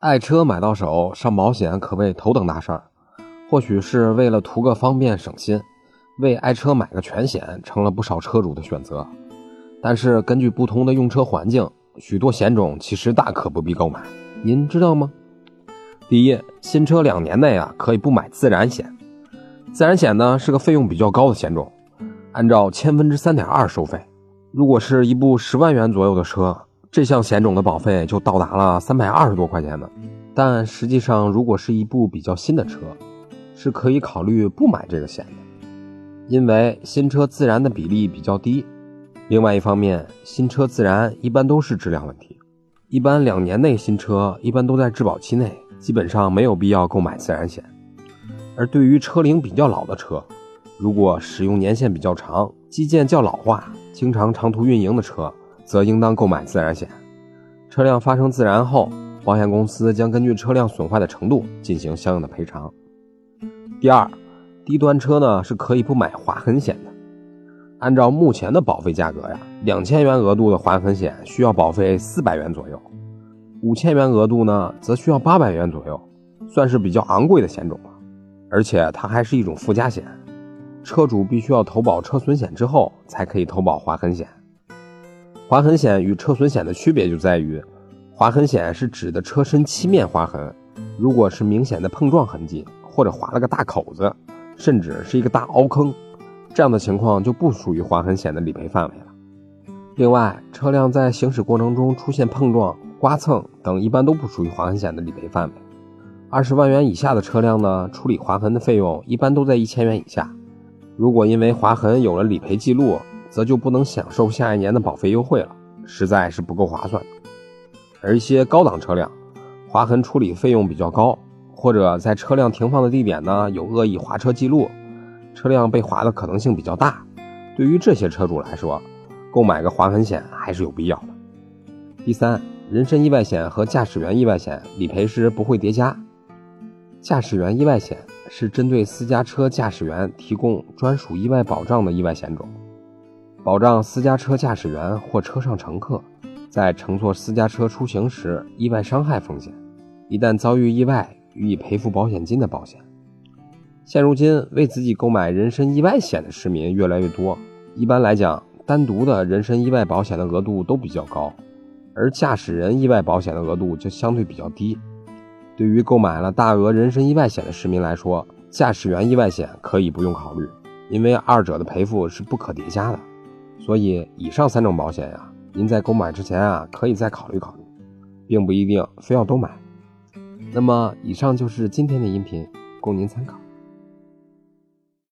爱车买到手，上保险可谓头等大事儿。或许是为了图个方便省心，为爱车买个全险成了不少车主的选择。但是根据不同的用车环境，许多险种其实大可不必购买。您知道吗？第一，新车两年内啊可以不买自燃险。自燃险呢是个费用比较高的险种，按照千分之三点二收费。如果是一部十万元左右的车，这项险种的保费就到达了三百二十多块钱呢。但实际上，如果是一部比较新的车，是可以考虑不买这个险的，因为新车自燃的比例比较低。另外一方面，新车自燃一般都是质量问题，一般两年内新车一般都在质保期内，基本上没有必要购买自燃险。而对于车龄比较老的车，如果使用年限比较长、机件较老化、经常长途运营的车，则应当购买自燃险。车辆发生自燃后，保险公司将根据车辆损坏的程度进行相应的赔偿。第二，低端车呢是可以不买划痕险的。按照目前的保费价格呀，两千元额度的划痕险需要保费四百元左右，五千元额度呢则需要八百元左右，算是比较昂贵的险种了。而且它还是一种附加险，车主必须要投保车损险之后才可以投保划痕险。划痕险与车损险的区别就在于，划痕险是指的车身漆面划痕，如果是明显的碰撞痕迹，或者划了个大口子，甚至是一个大凹坑，这样的情况就不属于划痕险的理赔范围了。另外，车辆在行驶过程中出现碰撞、刮蹭等，一般都不属于划痕险的理赔范围。二十万元以下的车辆呢，处理划痕的费用一般都在一千元以下。如果因为划痕有了理赔记录，则就不能享受下一年的保费优惠了，实在是不够划算。而一些高档车辆，划痕处理费用比较高，或者在车辆停放的地点呢有恶意划车记录，车辆被划的可能性比较大。对于这些车主来说，购买个划痕险还是有必要的。第三，人身意外险和驾驶员意外险理赔时不会叠加。驾驶员意外险是针对私家车驾驶员提供专属意外保障的意外险种，保障私家车驾驶员或车上乘客在乘坐私家车出行时意外伤害风险，一旦遭遇意外予以赔付保险金的保险。现如今，为自己购买人身意外险的市民越来越多。一般来讲，单独的人身意外保险的额度都比较高，而驾驶人意外保险的额度就相对比较低。对于购买了大额人身意外险的市民来说，驾驶员意外险可以不用考虑，因为二者的赔付是不可叠加的。所以，以上三种保险呀，您在购买之前啊，可以再考虑考虑，并不一定非要都买。那么，以上就是今天的音频，供您参考。